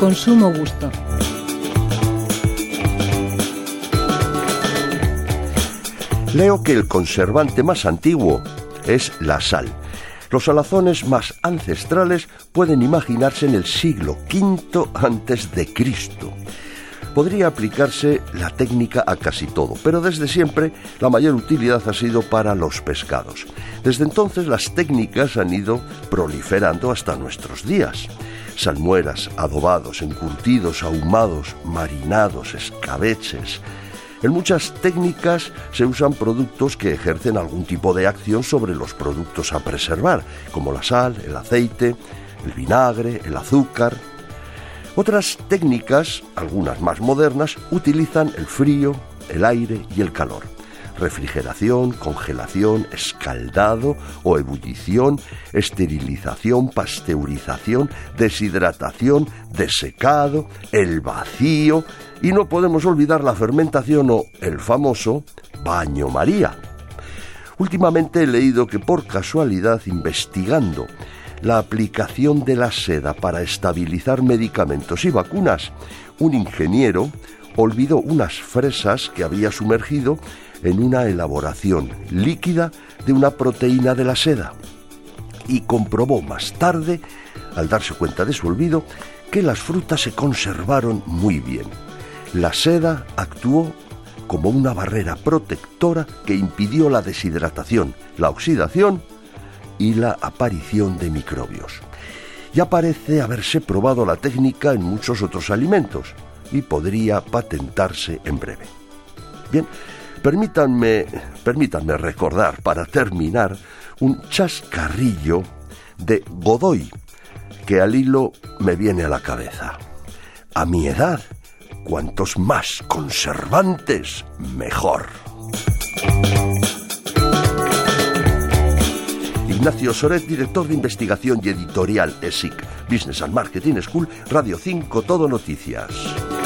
con sumo gusto. Leo que el conservante más antiguo es la sal. Los salazones más ancestrales pueden imaginarse en el siglo V antes de Cristo. Podría aplicarse la técnica a casi todo, pero desde siempre la mayor utilidad ha sido para los pescados. Desde entonces las técnicas han ido proliferando hasta nuestros días. Salmueras, adobados, encurtidos, ahumados, marinados, escabeches, en muchas técnicas se usan productos que ejercen algún tipo de acción sobre los productos a preservar, como la sal, el aceite, el vinagre, el azúcar. Otras técnicas, algunas más modernas, utilizan el frío, el aire y el calor. Refrigeración, congelación, escaldado o ebullición, esterilización, pasteurización, deshidratación, desecado, el vacío, y no podemos olvidar la fermentación o el famoso baño María. Últimamente he leído que por casualidad investigando la aplicación de la seda para estabilizar medicamentos y vacunas, un ingeniero olvidó unas fresas que había sumergido en una elaboración líquida de una proteína de la seda y comprobó más tarde, al darse cuenta de su olvido, que las frutas se conservaron muy bien. La seda actuó como una barrera protectora que impidió la deshidratación, la oxidación y la aparición de microbios. Ya parece haberse probado la técnica en muchos otros alimentos y podría patentarse en breve. Bien, permítanme, permítanme recordar para terminar un chascarrillo de Godoy que al hilo me viene a la cabeza. A mi edad, Cuantos más conservantes, mejor. Ignacio Soret, director de investigación y editorial ESIC, Business and Marketing School, Radio 5, Todo Noticias.